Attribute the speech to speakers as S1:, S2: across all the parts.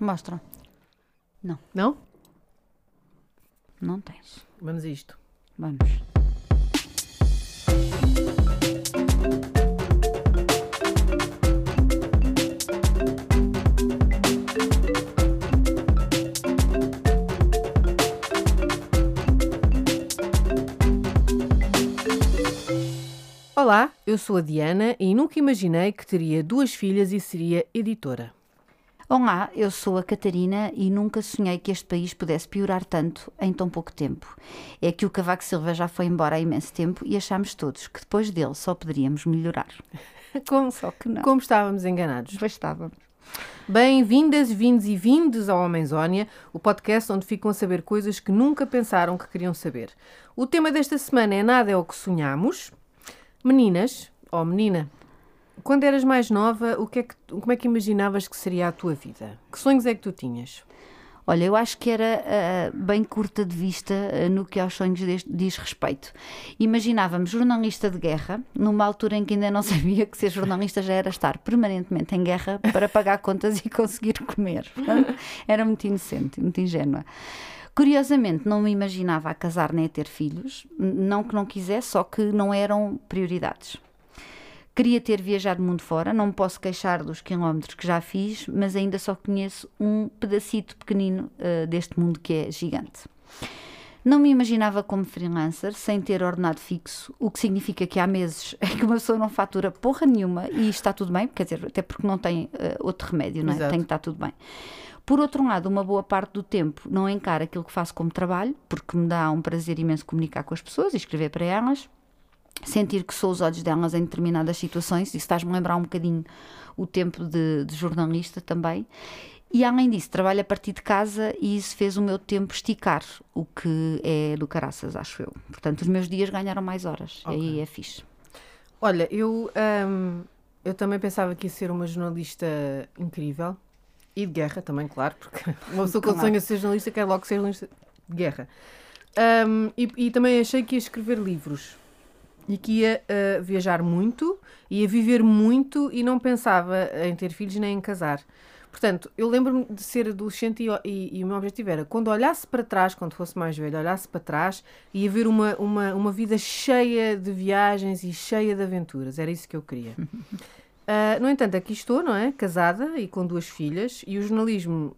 S1: migalhas nos dentes.
S2: Mostra. Não,
S1: Não?
S2: não tens.
S1: Vamos a isto.
S2: Vamos.
S1: Olá, eu sou a Diana e nunca imaginei que teria duas filhas e seria editora.
S2: Olá, eu sou a Catarina e nunca sonhei que este país pudesse piorar tanto em tão pouco tempo. É que o Cavaco Silva já foi embora há imenso tempo e achámos todos que depois dele só poderíamos melhorar.
S1: Como,
S2: Só que não.
S1: como estávamos enganados.
S2: Bastávamos.
S1: Bem-vindas, vindos e vindos ao Homenzónia, o podcast onde ficam a saber coisas que nunca pensaram que queriam saber. O tema desta semana é Nada é o que sonhamos. Meninas, ou menina, quando eras mais nova, o que é que, como é que imaginavas que seria a tua vida? Que sonhos é que tu tinhas?
S2: Olha, eu acho que era ah, bem curta de vista ah, no que aos sonhos des- diz respeito. Imaginávamos jornalista de guerra, numa altura em que ainda não sabia que ser jornalista já era estar permanentemente em guerra para pagar contas e conseguir comer. Era muito inocente, muito ingênua. Curiosamente, não me imaginava a casar nem a ter filhos, não que não quisesse, só que não eram prioridades. Queria ter viajado mundo fora, não me posso queixar dos quilómetros que já fiz, mas ainda só conheço um pedacito pequenino eh, deste mundo que é gigante. Não me imaginava como freelancer, sem ter ordenado fixo, o que significa que há meses em que uma pessoa não fatura porra nenhuma e está tudo bem, quer dizer, até porque não tem eh, outro remédio, não é?
S1: Exato.
S2: Tem que estar tudo bem. Por outro lado, uma boa parte do tempo não encaro aquilo que faço como trabalho, porque me dá um prazer imenso comunicar com as pessoas e escrever para elas sentir que sou os olhos delas em determinadas situações, isso faz-me lembrar um bocadinho o tempo de, de jornalista também. E além disso, trabalho a partir de casa e isso fez o meu tempo esticar, o que é do caraças, acho eu. Portanto, os meus dias ganharam mais horas, e aí é fixe.
S1: Olha, eu, hum, eu também pensava que ia ser uma jornalista incrível e de guerra também, claro, porque uma pessoa quando
S2: Claro.
S1: sonha ser jornalista quer logo ser jornalista de guerra. Hum, e, e também achei que ia escrever livros e que ia uh, viajar muito, ia viver muito e não pensava em ter filhos nem em casar. Portanto, eu lembro-me de ser adolescente e, e- e o meu objetivo era, quando olhasse para trás, quando fosse mais velho, olhasse para trás, ia ver uma, uma, uma vida cheia de viagens e cheia de aventuras. Era isso que eu queria. Ah, no entanto, aqui estou, não é? Casada e com duas filhas, e o jornalismo,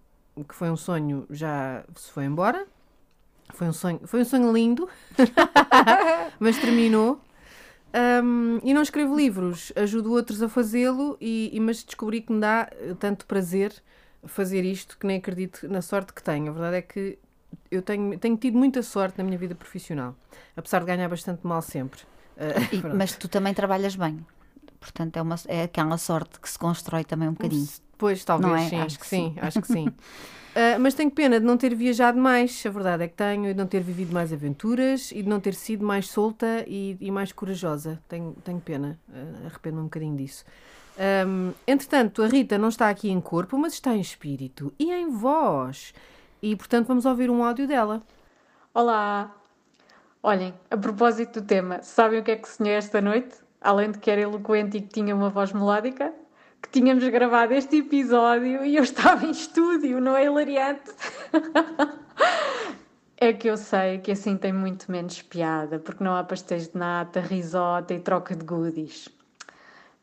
S1: que foi um sonho, já se foi embora. Foi um sonho, foi um sonho lindo, mas terminou. Um, e não escrevo livros, ajudo outros a fazê-lo, e, e- mas descobri que me dá eh, tanto prazer fazer isto que nem acredito na sorte que tenho. A verdade é que eu tenho, tenho tido muita sorte na minha vida profissional, apesar de ganhar bastante mal sempre. Ah,
S2: E- mas tu também trabalhas bem. Portanto, é, uma, é aquela sorte que se constrói também um bocadinho.
S1: Pois, talvez,
S2: Não é?
S1: sim.
S2: Acho que
S1: sim, acho que sim. Ah, mas tenho pena de não ter viajado mais, a verdade é que tenho, e de não ter vivido mais aventuras e de não ter sido mais solta e, e mais corajosa. Tenho, tenho pena, ah, arrependo-me um bocadinho disso. Ahm, entretanto, a Rita não está aqui em corpo, mas está em espírito e em voz. E, portanto, vamos ouvir um áudio dela.
S3: Olá! Olhem, a propósito do tema, sabem o que é que sonhei esta noite? Além de que era eloquente e que tinha uma voz melódica? Que tínhamos gravado este episódio e eu estava em estúdio, não é hilariante? É que eu sei que assim tem muito menos piada, porque não há pastéis de nata, risota e troca de goodies.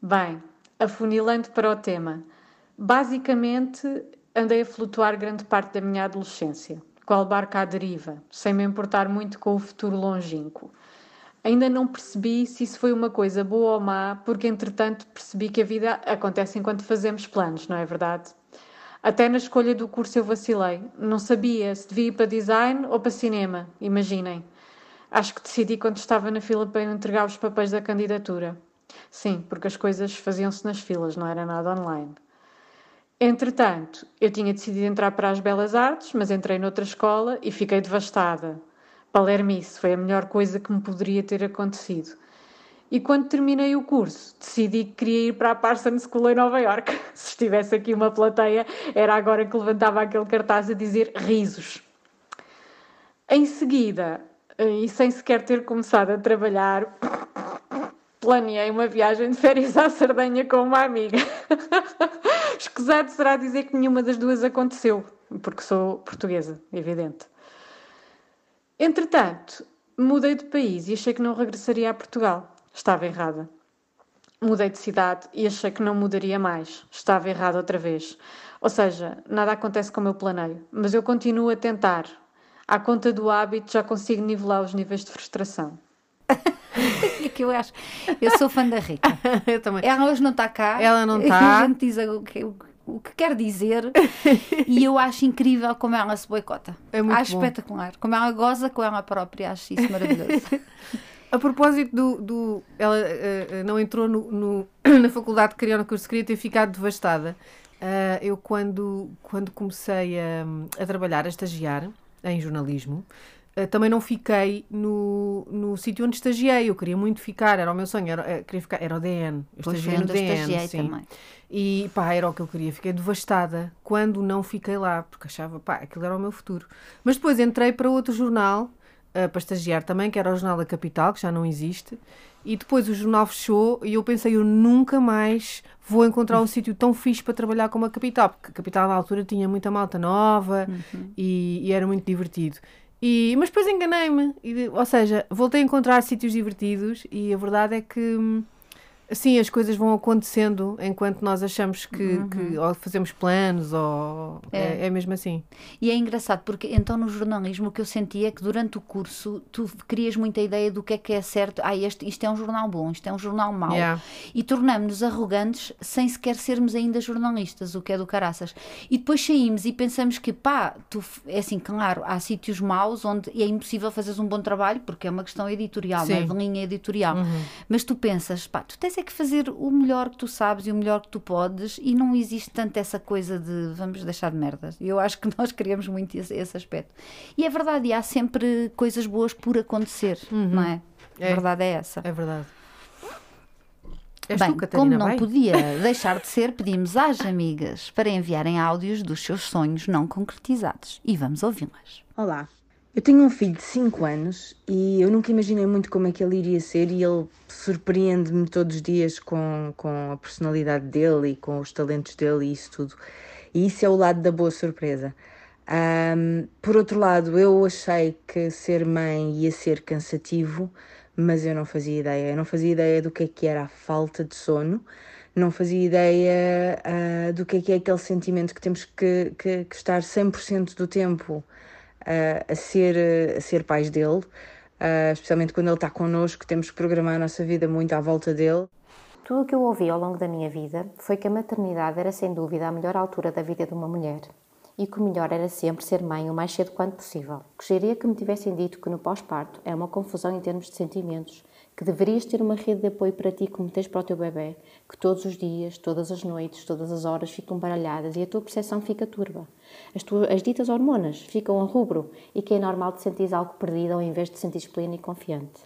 S3: Bem, afunilando para o tema. Basicamente, andei a flutuar grande parte da minha adolescência, qual barca à deriva, sem me importar muito com o futuro longínquo. Ainda não percebi se isso foi uma coisa boa ou má, porque entretanto percebi que a vida acontece enquanto fazemos planos, não é verdade? Até na escolha do curso eu vacilei. Não sabia se devia ir para design ou para cinema, imaginem. Acho que decidi quando estava na fila para entregar os papéis da candidatura. Sim, porque as coisas faziam-se nas filas, não era nada online. Entretanto, eu tinha decidido entrar para as Belas Artes, mas entrei noutra escola e fiquei devastada. Palermice foi a melhor coisa que me poderia ter acontecido. E quando terminei o curso, decidi que queria ir para a Parsons School em Nova York. Se estivesse aqui uma plateia, era agora que levantava aquele cartaz a dizer risos. Em seguida, e sem sequer ter começado a trabalhar, planeei uma viagem de férias à Sardenha com uma amiga. Escusado será dizer que nenhuma das duas aconteceu, porque sou portuguesa, evidente. Entretanto, mudei de país e achei que não regressaria a Portugal. Estava errada. Mudei de cidade e achei que não mudaria mais. Estava errada outra vez. Ou seja, nada acontece como eu planeio, mas eu continuo a tentar. À conta do hábito, já consigo nivelar os níveis de frustração.
S2: que eu acho. Eu sou fã da Rita.
S1: eu também.
S2: Ela hoje não está cá.
S1: Ela não está.
S2: A gente diz o que, o que quer dizer e eu acho incrível como ela se boicota.
S1: É muito
S2: acho
S1: bom.
S2: espetacular. Como ela goza com ela própria, acho isso maravilhoso.
S1: A propósito do. do ela eh, não entrou no, no- na faculdade de criar no curso, queria ter ficado devastada. Ah, eu, quando, quando comecei a, a trabalhar, a estagiar em jornalismo, também não fiquei no, no sítio onde estagiei. Eu queria muito ficar, era o meu sonho, era, eh, queria ficar, era o DN. Eu
S2: Pois
S1: estagiei no DN.
S2: estagiei
S1: sim.
S2: também.
S1: E pá, era o que eu queria. Fiquei devastada quando não fiquei lá, porque achava, pá, aquilo era o meu futuro. Mas depois entrei para outro jornal, ah, para estagiar também, que era o Jornal da Capital, que já não existe. E depois o jornal fechou e eu pensei, eu nunca mais vou encontrar um sítio tão fixe para trabalhar como a Capital, porque a Capital na altura tinha muita malta nova e, e era muito divertido. E, mas depois enganei-me, ou seja, voltei a encontrar sítios divertidos e a verdade é que hum, assim as coisas vão acontecendo enquanto nós achamos que, que ou fazemos planos ou é,
S2: É.
S1: é mesmo assim.
S2: E é engraçado porque então no jornalismo o que eu sentia é que durante o curso tu crias muita ideia do que é que é certo. Ah, este, isto é um jornal bom, isto é um jornal mau.
S1: Yeah.
S2: E tornamos-nos arrogantes sem sequer sermos ainda jornalistas, o que é do caraças. E depois saímos e pensamos que, pá, tu, é assim, claro, há sítios maus onde é impossível fazeres um bom trabalho porque é uma questão editorial, não é?
S1: Sim.
S2: de linha editorial.
S1: Uhum.
S2: Mas tu pensas, pá, tu tens é que fazer o melhor que tu sabes e o melhor que tu podes e não existe tanto essa coisa de vamos deixar de merdas. Eu acho que nós queremos muito esse, esse aspecto. E é verdade, e há sempre coisas boas por acontecer, não é? A
S1: É.
S2: verdade é essa.
S1: É verdade. És
S2: Bem,
S1: tu,
S2: como não
S1: vai?
S2: podia deixar de ser, pedimos às amigas para enviarem áudios dos seus sonhos não concretizados e vamos ouvi-las.
S4: Olá, eu tenho um filho de 5 anos e eu nunca imaginei muito como é que ele iria ser e ele surpreende-me todos os dias com, com a personalidade dele e com os talentos dele e isso tudo. E isso é o lado da boa surpresa. Ahm, por outro lado, eu achei que ser mãe ia ser cansativo, mas eu não fazia ideia. Eu não fazia ideia do que é que era a falta de sono, não fazia ideia ah, do que é que é aquele sentimento que temos que, que, que estar 100% do tempo ah, a, ser, ah, a ser pais dele, ah, especialmente quando ele está connosco, temos que programar a nossa vida muito à volta dele.
S5: Tudo o que eu ouvi ao longo da minha vida foi que a maternidade era sem dúvida a melhor altura da vida de uma mulher e que o melhor era sempre ser mãe o mais cedo quanto possível. Gostaria que me tivessem dito que no pós-parto é uma confusão em termos de sentimentos, que deverias ter uma rede de apoio para ti como tens para o teu bebê, que todos os dias, todas as noites, todas as horas ficam baralhadas e a tua percepção fica turva. As, tuas, as ditas hormonas ficam a rubro e que é normal te sentires algo perdido ao invés de te sentires plena e confiante.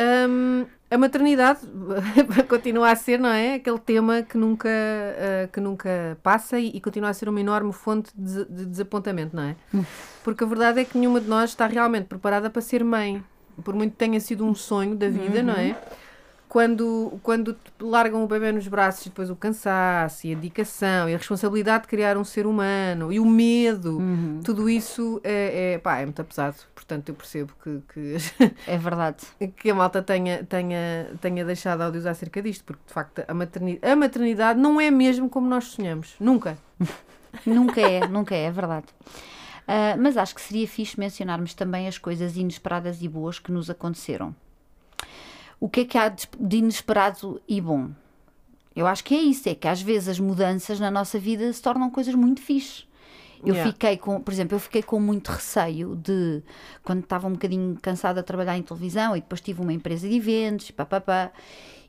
S1: Hum, a maternidade continua a ser, não é? Aquele tema que nunca, ah, que nunca passa e, e continua a ser uma enorme fonte de, de desapontamento, não é? Porque a verdade é que nenhuma de nós está realmente preparada para ser mãe. Por muito que tenha sido um sonho da vida, não é? Quando, quando te largam o bebê nos braços e depois o cansaço e a dedicação e a responsabilidade de criar um ser humano e o medo, tudo isso é, é, pá, é muito pesado. Portanto, eu percebo que, que
S2: É verdade.
S1: que a malta tenha, tenha, tenha deixado áudios acerca disto, porque de facto a maternidade, a maternidade não é mesmo como nós sonhamos. Nunca.
S2: Nunca é, nunca é, é verdade. Ah, mas acho que seria fixe mencionarmos também as coisas inesperadas e boas que nos aconteceram. O que é que há de inesperado e bom? Eu acho que é isso, é que às vezes as mudanças na nossa vida se tornam coisas muito fixes. Eu
S1: Yeah.
S2: fiquei com, por exemplo, eu fiquei com muito receio de quando estava um bocadinho cansada a trabalhar em televisão e depois tive uma empresa de eventos, papapá,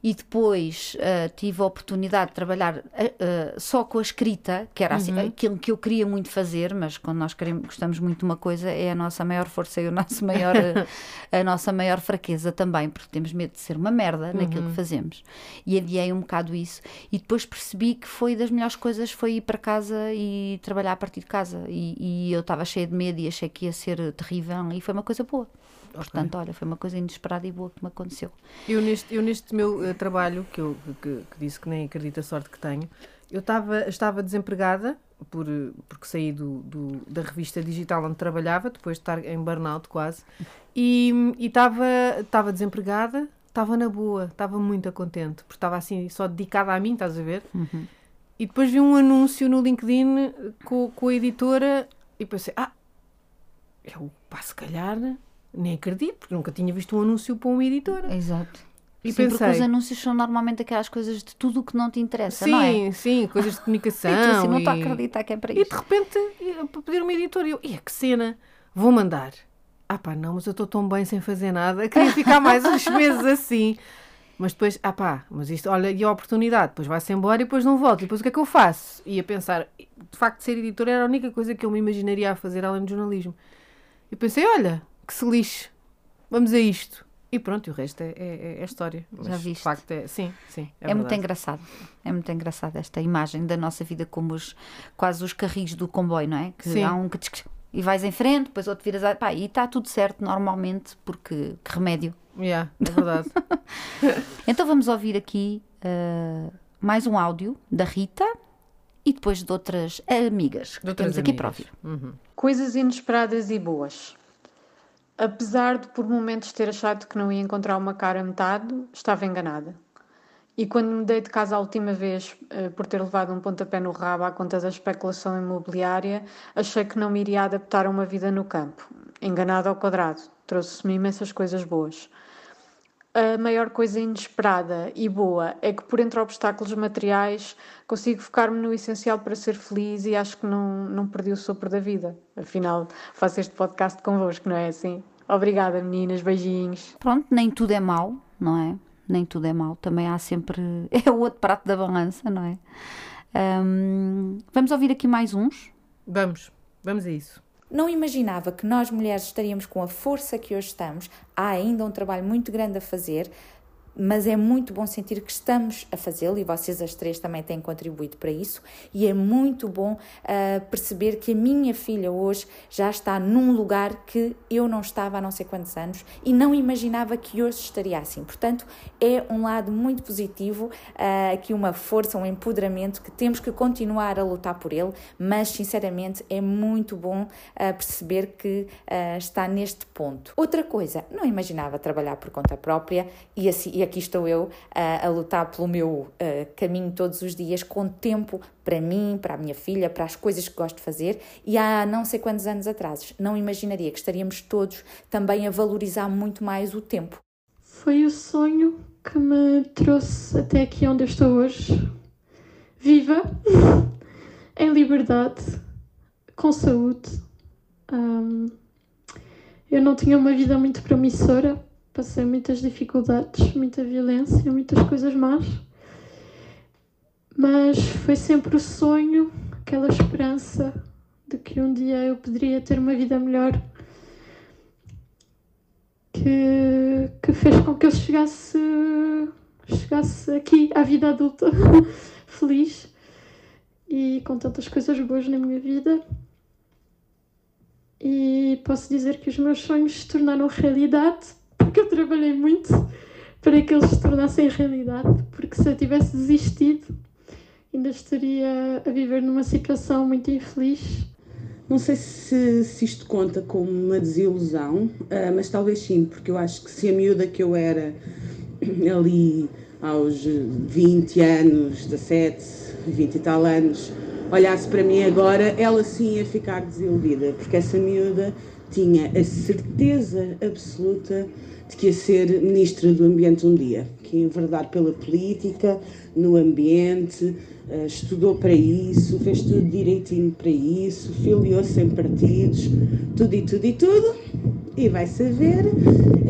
S2: e depois ah, tive a oportunidade de trabalhar ah, só com a escrita, que era assim, aquilo que eu queria muito fazer, mas quando nós queremos, gostamos muito de uma coisa é a nossa maior força e o nosso maior, a nossa maior fraqueza também, porque temos medo de ser uma merda naquilo que fazemos. E adiei um bocado isso. E depois percebi que foi das melhores coisas foi ir para casa e trabalhar a partir de casa. E, e eu estava cheia de medo e achei que ia ser terrível e foi uma coisa boa. Portanto, olha, foi uma coisa inesperada e boa que me aconteceu.
S1: Eu neste, eu neste meu uh, trabalho, que eu que, que, disse que nem acredito a sorte que tenho, eu tava, estava desempregada, por, porque saí do, do, da revista digital onde trabalhava, depois de estar em burnout quase, e estava estava desempregada, estava na boa, estava muito contente, porque estava assim só dedicada a mim, estás a ver?
S2: Uhum.
S1: E depois vi um anúncio no LinkedIn com, com a editora e pensei, ah, eu, pá, se calhar nem acredito, porque nunca tinha visto um anúncio para uma editora.
S2: Exato. E sim, pensei, porque os anúncios são normalmente aquelas coisas de tudo o que não te interessa,
S1: sim,
S2: não é?
S1: Sim, sim, coisas de comunicação.
S2: e tu assim, não estou a acreditar que é para isso.
S1: E de repente, para pedir uma editora, eu, e que cena, vou mandar. Ah pá, não, mas eu estou tão bem sem fazer nada, queria ficar mais uns meses assim. Mas depois, ah pá, mas isto, olha, e a oportunidade, depois vai-se embora e depois não volta. E depois o que é que eu faço? E a pensar, de facto, ser editora era a única coisa que eu me imaginaria a fazer além do jornalismo. E pensei, olha, que se lixe, vamos a isto. E pronto, o resto é, é, é história.
S2: Mas, Já viste?
S1: De facto, é, sim, sim.
S2: É, é muito engraçado. É muito engraçado esta imagem da nossa vida como os, quase os carris do comboio, não é? Que sim. há um que e vais em frente, depois outro viras a... Pá, e está tudo certo normalmente, porque que remédio.
S1: Yeah, é verdade.
S2: então vamos ouvir aqui uh, mais um áudio da Rita e depois de outras amigas que de temos aqui para ouvir.
S3: Uhum. Coisas inesperadas e boas. Apesar de por momentos ter achado que não ia encontrar uma cara metade, estava enganada. E quando me mudei de casa a última vez, eh, por ter levado um pontapé no rabo à conta da especulação imobiliária, achei que não me iria adaptar a uma vida no campo. Enganada ao quadrado. Trouxe-me imensas coisas boas. A maior coisa inesperada e boa é que, por entre obstáculos materiais, consigo focar-me no essencial para ser feliz e acho que não, não perdi o sopro da vida. Afinal, faço este podcast convosco, não é assim? Obrigada, meninas. Beijinhos.
S2: Pronto, nem tudo é mau, não é? Nem tudo é mau. Também há sempre. É o outro prato da balança, não é? Um... Vamos ouvir aqui mais uns?
S1: Vamos, vamos a isso.
S6: Não imaginava que nós mulheres estaríamos com a força que hoje estamos. Há ainda um trabalho muito grande a fazer, mas é muito bom sentir que estamos a fazê-lo e vocês as três também têm contribuído para isso e é muito bom uh, perceber que a minha filha hoje já está num lugar que eu não estava há não sei quantos anos e não imaginava que hoje estaria assim. Portanto, é um lado muito positivo, uh, aqui uma força, um empoderamento que temos que continuar a lutar por ele, mas sinceramente é muito bom uh, perceber que está neste ponto. Outra coisa, não imaginava trabalhar por conta própria e assim e aqui estou eu a, a lutar pelo meu uh, caminho todos os dias, com tempo para mim, para a minha filha, para as coisas que gosto de fazer. E há não sei quantos anos atrás, não imaginaria que estaríamos todos também a valorizar muito mais o tempo.
S7: Foi o sonho que me trouxe até aqui onde eu estou hoje. Viva, em liberdade, com saúde. Um, eu não tinha uma vida muito promissora, passei muitas dificuldades, muita violência, muitas coisas más. Mas foi sempre o sonho, aquela esperança de que um dia eu poderia ter uma vida melhor que, que fez com que eu chegasse, chegasse aqui à vida adulta feliz e com tantas coisas boas na minha vida. E posso dizer que os meus sonhos se tornaram realidade porque eu trabalhei muito para que eles se tornassem realidade, porque se eu tivesse desistido, ainda estaria a viver numa situação muito infeliz.
S8: Não sei se, se isto conta como uma desilusão, uh, mas talvez sim, porque eu acho que se a miúda que eu era ali aos 20 anos, 17, 20 e tal anos, olhasse para mim agora, ela sim ia ficar desiludida, porque essa miúda tinha a certeza absoluta de que ia ser ministra do Ambiente um dia, que ia enverdar pela política, no ambiente, uh, estudou para isso, fez tudo direitinho para isso, filiou-se em partidos, tudo e tudo e tudo, e vai saber,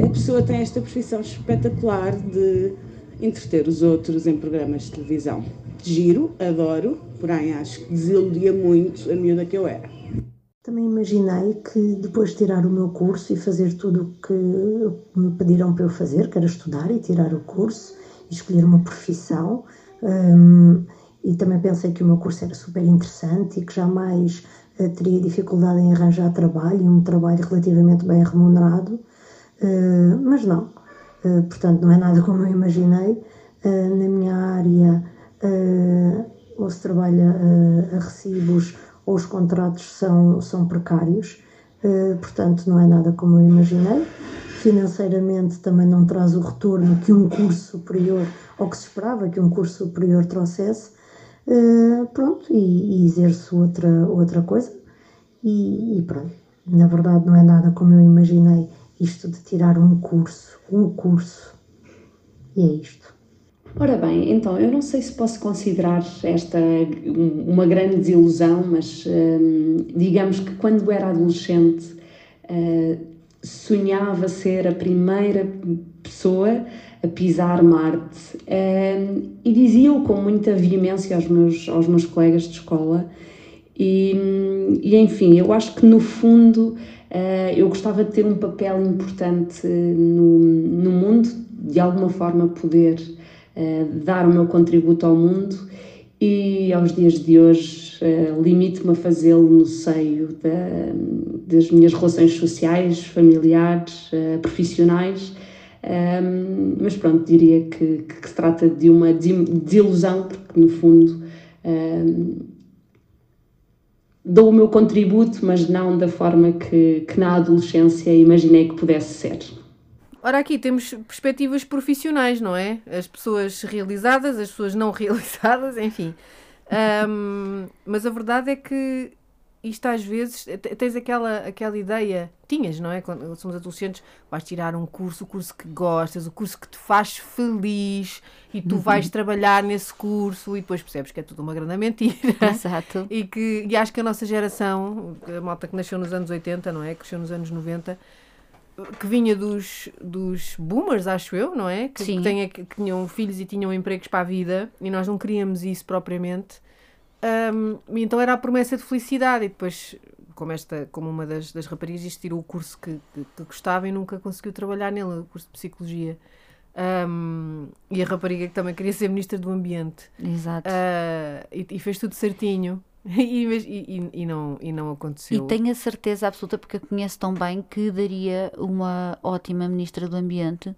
S8: a pessoa tem esta profissão espetacular de entreter os outros em programas de televisão. Giro, adoro, porém acho que desiludia muito a miúda que eu era.
S9: Também imaginei que depois de tirar o meu curso e fazer tudo o que me pediram para eu fazer, que era estudar e tirar o curso e escolher uma profissão, um, e também pensei que o meu curso era super interessante e que jamais uh, teria dificuldade em arranjar trabalho, um trabalho relativamente bem remunerado. Uh, mas não, uh, portanto, não é nada como eu imaginei. Na minha área, ou se trabalha a recibos os contratos são, são precários, portanto, não é nada como eu imaginei. Financeiramente, também não traz o retorno que um curso superior, ou que se esperava que um curso superior trouxesse. pronto, e, e exerço outra, outra coisa, e, e pronto. Na verdade, não é nada como eu imaginei isto de tirar um curso, um curso. E é isto.
S10: Ora bem, então eu não sei se posso considerar esta uma grande desilusão, mas hum, digamos que quando era adolescente uh, sonhava ser a primeira pessoa a pisar Marte uh, e dizia-o com muita veemência aos meus, aos meus colegas de escola. E, e enfim, eu acho que no fundo Uh, eu gostava de ter um papel importante no, no mundo, de alguma forma poder uh, dar o meu contributo ao mundo e aos dias de hoje uh, limito-me a fazê-lo no seio da, das minhas relações sociais, familiares, profissionais. Um, mas pronto, diria que, que, se trata de uma desilusão, porque no fundo dou o meu contributo, mas não da forma que, que na adolescência imaginei que pudesse ser.
S1: Ora, aqui temos perspectivas profissionais, não é? As pessoas realizadas, as pessoas não realizadas, enfim. Um, mas a verdade é que isto às vezes tens aquela, aquela ideia, tinhas, não é? Quando somos adolescentes, vais tirar um curso, o curso que gostas, o curso que te faz feliz e tu uhum. vais trabalhar nesse curso e depois percebes que é tudo uma grande mentira.
S2: Exato.
S1: E, que, e acho que a nossa geração, a malta que nasceu nos anos 80, não é? Que nasceu nos anos 90, que vinha dos, dos boomers, acho eu, não é? Que, que, tenha, que tinham filhos e tinham empregos para a vida e nós não queríamos isso propriamente. Um, então era a promessa de felicidade e depois como esta como uma das, das raparigas isto tirou o curso que, que, que, gostava e nunca conseguiu trabalhar nele o curso de psicologia. Um, e a rapariga que também queria ser ministra do ambiente.
S2: Exato.
S1: Uh, e, e, fez tudo certinho e, e, e, não, e não aconteceu.
S2: E tenho a certeza absoluta, porque a conheço tão bem, que daria uma ótima Ministra do Ambiente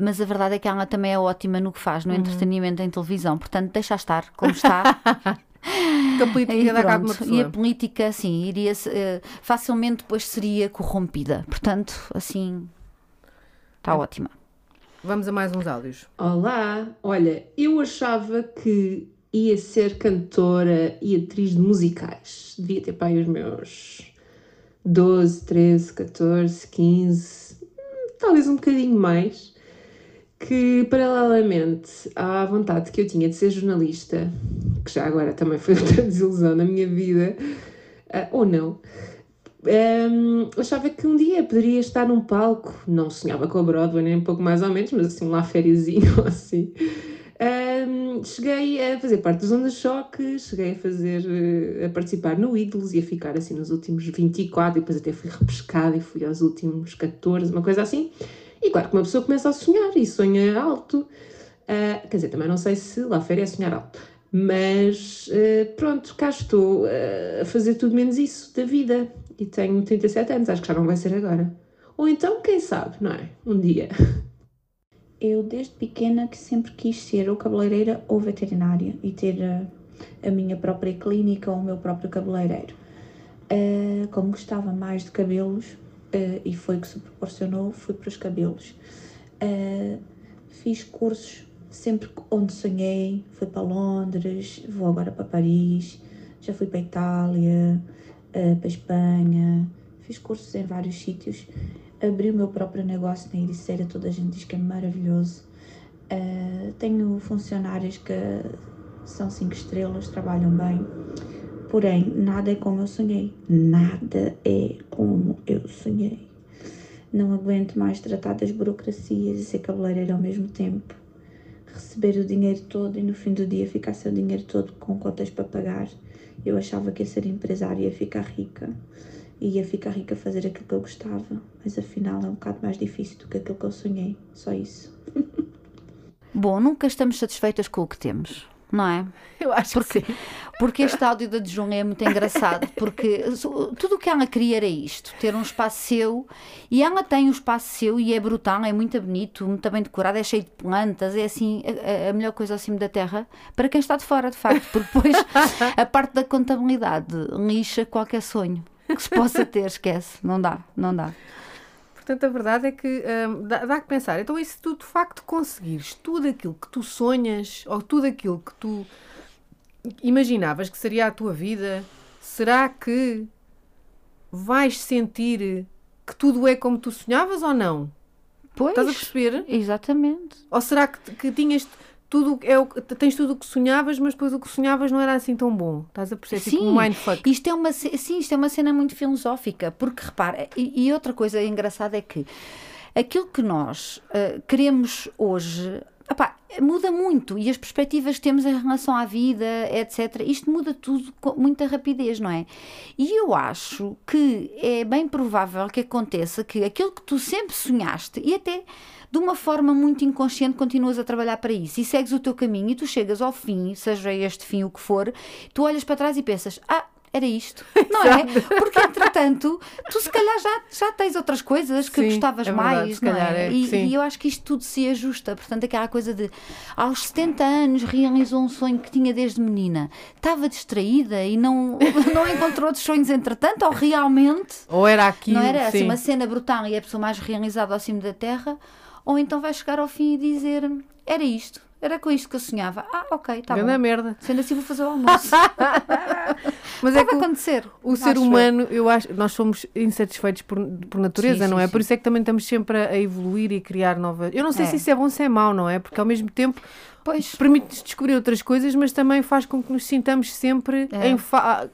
S2: mas a verdade é que ela também é ótima no que faz, no uhum. entretenimento em televisão. Portanto, deixa estar como está.
S1: a política pessoa.
S2: E a política, sim, iria uh, facilmente depois seria corrompida. Portanto, assim, está é. ótima.
S1: Vamos a mais uns áudios.
S11: Olá, olha, eu achava que ia ser cantora e atriz de musicais. Devia ter pai os meus 12, 13, 14, 15, talvez um bocadinho mais que, paralelamente à vontade que eu tinha de ser jornalista, que já agora também foi outra desilusão na minha vida, uh, ou não, um, achava que um dia poderia estar num palco, não sonhava com a Broadway, nem um pouco mais ou menos, mas assim, lá fériozinho, assim. Cheguei a fazer parte dos Ondas Choque, cheguei a fazer, eh, a participar no Ídolos e a ficar assim nos últimos 24, e depois até fui repescada e fui aos últimos 14, uma coisa assim. E claro que uma pessoa começa a sonhar e sonha alto. Uh, quer dizer, também não sei se lá férias é sonhar alto. Mas uh, pronto, cá estou uh, a fazer tudo menos isso da vida. E tenho 37 anos, acho que já não vai ser agora. Ou então, quem sabe, não é? Um dia.
S6: Eu, desde pequena, que sempre quis ser ou cabeleireira ou veterinária e ter a, a minha própria clínica ou o meu próprio cabeleireiro. Uh, como gostava mais de cabelos, uh, e foi o que se proporcionou, fui para os cabelos. Uh, fiz cursos sempre onde sonhei, fui para Londres, vou agora para Paris, já fui para Itália, para Espanha, fiz cursos em vários sítios, abri o meu próprio negócio na Ericeira, toda a gente diz que é maravilhoso. Uh, tenho funcionários que são cinco estrelas, trabalham bem. Porém, nada é como eu sonhei. Nada é como eu sonhei. Não aguento mais tratar das burocracias e ser cabeleireira ao mesmo tempo. Receber o dinheiro todo e no fim do dia ficar sem o dinheiro todo com contas para pagar. Eu achava que ia ser empresária e ia ficar rica. E ia ficar rica a fazer aquilo que eu gostava. Mas afinal é um bocado mais difícil do que aquilo que eu sonhei. Só isso.
S2: Bom, nunca estamos satisfeitas com o que temos não é?
S1: Eu acho
S2: porque,
S1: que sim.
S2: Porque este áudio da Dejun é muito engraçado, porque tudo o que ela queria era isto, ter um espaço seu, e ela tem um espaço seu e é brutal, é muito bonito, muito bem decorado, é cheio de plantas, é assim, a, a melhor coisa acima da terra, para quem está de fora, de facto, porque depois a parte da contabilidade lixa qualquer sonho que se possa ter, esquece, não dá, não dá.
S1: Portanto, a verdade é que hum, dá, dá que pensar. Então, e se tu de facto conseguires tudo aquilo que tu sonhas, ou tudo aquilo que tu imaginavas que seria a tua vida, será que vais sentir que tudo é como tu sonhavas ou não?
S2: Pois,
S1: Estás a perceber?
S2: Exatamente.
S1: Ou será que, que tinhas tudo, é o, tens tudo o que sonhavas, mas depois o que sonhavas não era assim tão bom? Estás a perceber?
S2: Sim,
S1: tipo um mindfuck.
S2: Isto é uma, sim, isto é uma cena muito filosófica, porque repara, e, e outra coisa engraçada é que aquilo que nós uh, queremos hoje Epá, muda muito e as perspectivas que temos em relação à vida, etc. Isto muda tudo com muita rapidez, não é? E eu acho que é bem provável que aconteça que aquilo que tu sempre sonhaste e até de uma forma muito inconsciente continuas a trabalhar para isso e segues o teu caminho e tu chegas ao fim, seja este fim o que for, tu olhas para trás e pensas: ah, era isto, não é? Porque entretanto, tu se calhar já, já tens outras coisas que
S1: Sim,
S2: gostavas
S1: é verdade,
S2: mais, não
S1: calhar
S2: é?
S1: é,
S2: E, e eu acho que isto tudo se ajusta. Portanto, aquela coisa de aos 70 anos realizou um sonho que tinha desde menina, estava distraída e não, não encontrou outros sonhos entretanto, ou realmente
S1: Ou era aquilo,
S2: não era assim
S1: sim.
S2: uma cena brutal e é a pessoa mais realizada ao cimo da terra, ou então vai chegar ao fim e dizer era isto. Era com isto que eu sonhava. Ah, ok, está
S1: Grande
S2: bom.
S1: merda.
S2: Sendo assim, vou fazer o almoço.
S1: Mas
S2: Pode
S1: é que o-
S2: acontecer.
S1: O ser
S2: eu.
S1: humano, eu acho, nós somos insatisfeitos por, por natureza,
S2: Sim,
S1: não
S2: sim,
S1: é?
S2: sim.
S1: Por isso é que também estamos sempre a, a evoluir e criar novas. Eu não sei
S2: É.
S1: se isso é bom ou se é mau, não é? Porque ao mesmo tempo
S2: Pois.
S1: permite-nos descobrir outras coisas, mas também faz com que nos sintamos sempre
S2: É.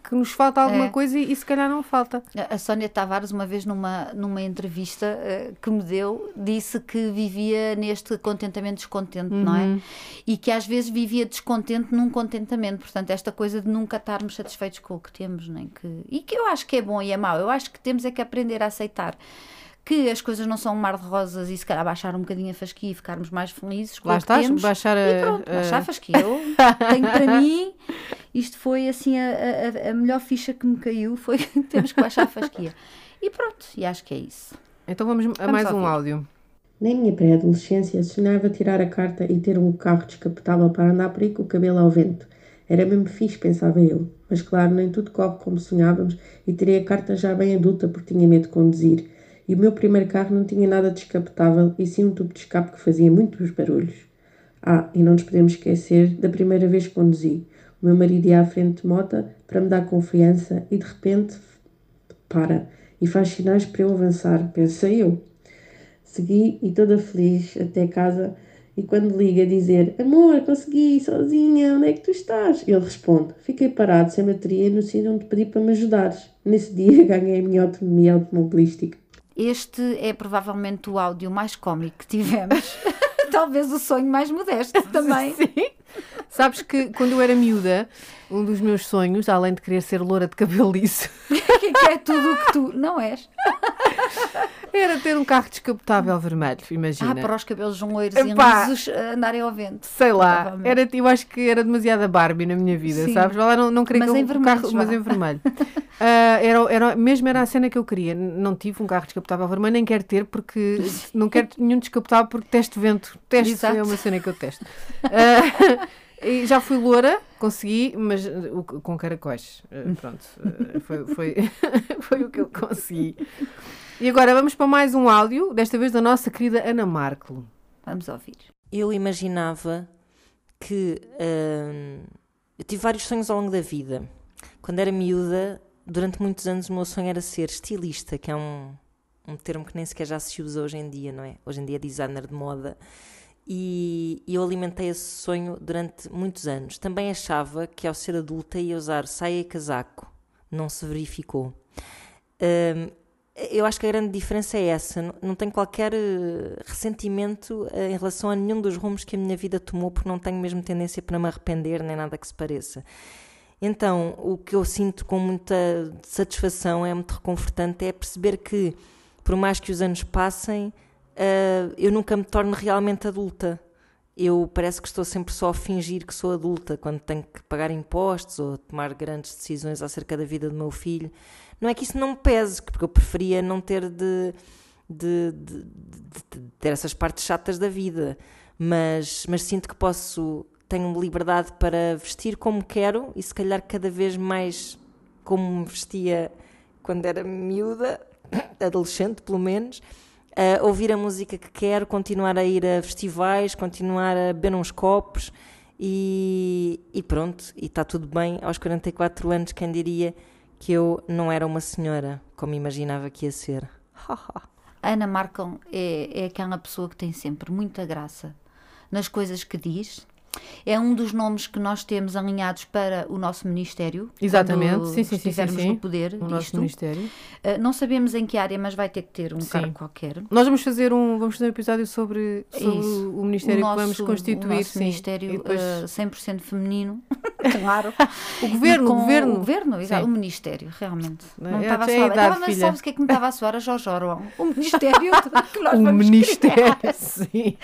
S1: que nos falta alguma
S2: É.
S1: coisa e, e se calhar não falta.
S2: A- Sónia Tavares, uma vez numa, numa entrevista eh, que me deu, disse que vivia neste contentamento descontente, não é?
S1: Uhum.
S2: E que às vezes vivia descontente num contentamento. Portanto, esta coisa de nunca estarmos satisfeitos com o que temos, nem que. E que eu acho que é bom e é mau. Eu acho que temos é que aprender a aceitar. Que as coisas não são um mar de rosas e se calhar baixar um bocadinho a fasquia e ficarmos mais felizes com
S1: Lá
S2: o que
S1: estás,
S2: temos.
S1: baixar
S2: E
S1: a-
S2: pronto,
S1: a-
S2: baixar a fasquia. Eu tenho para mim, isto foi assim a, a- a melhor ficha que me caiu foi que temos que baixar a fasquia. E pronto, e acho que é isso.
S1: Então vamos a
S2: Vamos
S1: mais um áudio.
S12: Na minha pré-adolescência, sonhava tirar a carta e ter um carro descapotável para andar por aí com o cabelo ao vento. Era mesmo fixe, pensava eu. Mas claro, nem tudo corre como sonhávamos e tirei a carta já bem adulta porque tinha medo de conduzir. E o meu primeiro carro não tinha nada descapotável e sim um tubo de escape que fazia muitos barulhos. Ah, e não nos podemos esquecer da primeira vez que conduzi. O meu marido ia à frente de mota para me dar confiança e de repente para e faz sinais para eu avançar, pensei eu. Segui e toda feliz até casa e quando liga a dizer Amor, consegui, sozinha, onde é que tu estás? Ele responde Fiquei parado sem bateria no sítio onde pedi para me ajudares. Nesse dia ganhei a minha autonomia automobilística.
S2: Este é provavelmente o áudio mais cómico que tivemos. Talvez o sonho mais modesto também.
S1: Sim. Sabes que quando eu era miúda, um dos meus sonhos, além de querer ser loura de cabelo liso,
S2: que é tudo o que tu não és.
S1: era ter um carro descapotável vermelho, imagina.
S2: Ah, para os cabelos loiros e
S1: Epá.
S2: lisos eh, andarem ao vento.
S1: Sei lá, era, eu acho que era demasiada Barbie na minha vida,
S2: Sim.
S1: sabes? Lá, não, não queria
S2: Mas
S1: que
S2: em
S1: o
S2: vermelhos,
S1: carro, mas em vermelho. Ah, era, era, mesmo era a cena que eu queria. Não tive um carro descapotável vermelho, nem quero ter, porque não quero nenhum descapotável porque testo vento. Testo
S2: Exato.
S1: é uma cena que eu testo. Ah, e já fui loura, consegui, mas uh, com caracóis. Ah, pronto, ah, foi, foi, foi o que eu consegui. E agora vamos para mais um áudio, desta vez da nossa querida Ana Marco.
S2: Vamos ouvir.
S13: Eu imaginava que hum, eu tive vários sonhos ao longo da vida. Quando era miúda, durante muitos anos o meu sonho era ser estilista, que é um, um termo que nem sequer já se usa hoje em dia, não é? Hoje em dia é designer de moda. E, e eu alimentei esse sonho durante muitos anos. Também achava que ao ser adulta ia usar saia e casaco. Não se verificou. Hum, eu acho que a grande diferença é essa. Não, tenho qualquer eh, ressentimento eh, em relação a nenhum dos rumos que a minha vida tomou, porque não tenho mesmo tendência para me arrepender, nem nada que se pareça. Então, o que eu sinto com muita satisfação, é muito reconfortante, é perceber que, por mais que os anos passem, eh, eu nunca me torno realmente adulta. eu parece que estou sempre só a fingir que sou adulta quando tenho que pagar impostos ou tomar grandes decisões acerca da vida do meu filho. Não é que isso não me pese, porque eu preferia não ter de, de, de, de ter essas partes chatas da vida, mas, mas sinto que posso, tenho liberdade para vestir como quero e se calhar cada vez mais como me vestia quando era miúda, adolescente pelo menos ouvir a música que quero, continuar a ir a festivais, continuar a beber uns copos e, e pronto, e está tudo bem. Aos 44 anos, quem diria que eu não era uma senhora como imaginava que ia ser?
S2: Ana Marcon é, é aquela pessoa que tem sempre muita graça nas coisas que diz é um dos nomes que nós temos alinhados para o nosso Ministério.
S1: Exatamente, sim, sim, sim,
S2: estivermos
S1: sim,
S2: no poder
S1: o nosso Ministério.
S2: Uh, não sabemos em que área, mas vai ter que ter um sim. cargo qualquer.
S1: Nós vamos fazer um, vamos fazer um episódio sobre, sobre o Ministério o nosso, que vamos constituir. O
S2: nosso
S1: sim.
S2: Ministério depois... uh, 100% feminino, claro.
S1: o governo, o governo.
S2: O governo, exato, o Ministério, realmente. Não é, estava a soar. Estava, mas sabes o que é que me estava a soar? A Jorge Orwell. O Ministério que nós
S1: o
S2: vamos
S1: Ministério, sim.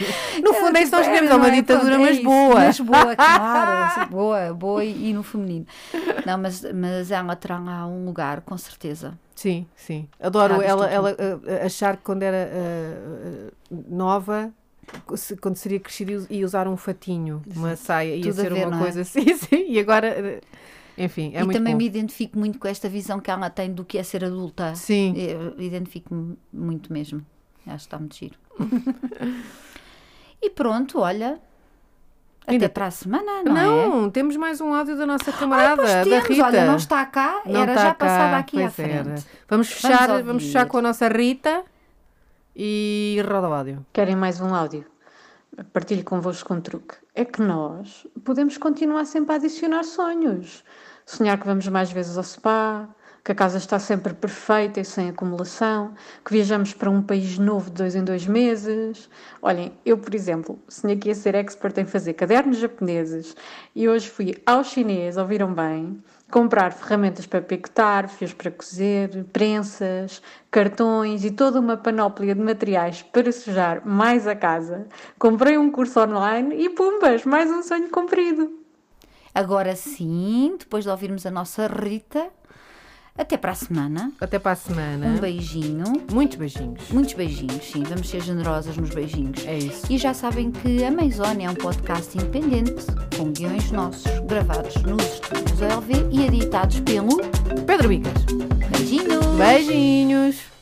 S1: No fundo é isso nós queremos, é uma ditadura, mas boa.
S2: Mas boa, claro, boa, boa e, e, no feminino. Não, mas, mas ela terá lá um lugar, com certeza.
S1: Sim, sim. Adoro ela, ela uh, achar que quando era uh, nova quando seria crescida e usar um fatinho, uma saia, ia ser ver, uma coisa é? assim, sim, e agora, enfim, é
S2: e também
S1: bom.
S2: me identifico muito com esta visão que ela tem do que é ser adulta.
S1: Sim.
S2: Identifico-me muito mesmo. Acho que está muito giro. e pronto, olha, até Ainda... para a semana, não,
S1: não
S2: é?
S1: temos mais um áudio da nossa camarada,
S2: ah,
S1: da Rita.
S2: Olha, não está cá, não era já passada aqui à frente. Era.
S1: Vamos fechar, vamos, vamos, fechar com a nossa Rita e roda o áudio.
S3: Querem mais um áudio? Partilho convosco um truque. É que nós podemos continuar sempre a adicionar sonhos. Sonhar que vamos mais vezes ao spa, que a casa está sempre perfeita e sem acumulação, que viajamos para um país novo de dois em dois meses. Olhem, eu, por exemplo, sonhei que ser expert em fazer cadernos japoneses e hoje fui ao chinês, ouviram bem, comprar ferramentas para picotar, fios para cozer, prensas, cartões e toda uma panóplia de materiais para sujar mais a casa. Comprei um curso online e pumbas, mais um sonho cumprido.
S2: Agora sim, depois de ouvirmos a nossa Rita, até para a semana.
S1: Até para a semana.
S2: Um beijinho.
S1: Muitos beijinhos.
S2: Muitos beijinhos, sim. Vamos ser generosas nos beijinhos.
S1: É isso.
S2: E já sabem que a Maisone é um podcast independente, com guiões nossos, gravados nos estúdios LV e editados pelo
S1: Pedro Bicas.
S2: Beijinhos.
S1: Beijinhos.